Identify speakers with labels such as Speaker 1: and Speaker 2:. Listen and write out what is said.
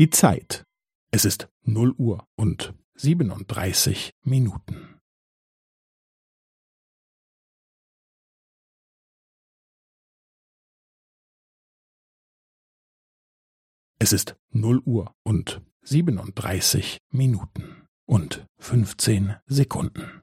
Speaker 1: die Zeit. Es ist 0 Uhr und 37 Minuten. Es ist 0 Uhr und 37 Minuten und 15 Sekunden.